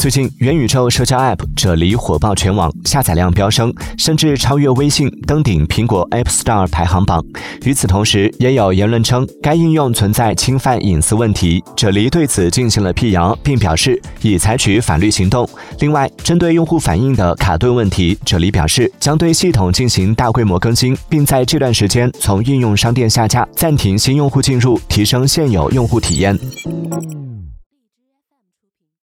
最近元宇宙社交 app 啫喱火爆全网下载量飙升甚至超越微信登顶苹果 app store 排行榜。与此同时也有言论称该应用存在侵犯隐私问题啫喱对此进行了辟谣并表示已采取法律行动。另外针对用户反映的卡顿问题啫喱表示将对系统进行大规模更新并在这段时间从应用商店下架暂停新用户进入提升现有用户体验。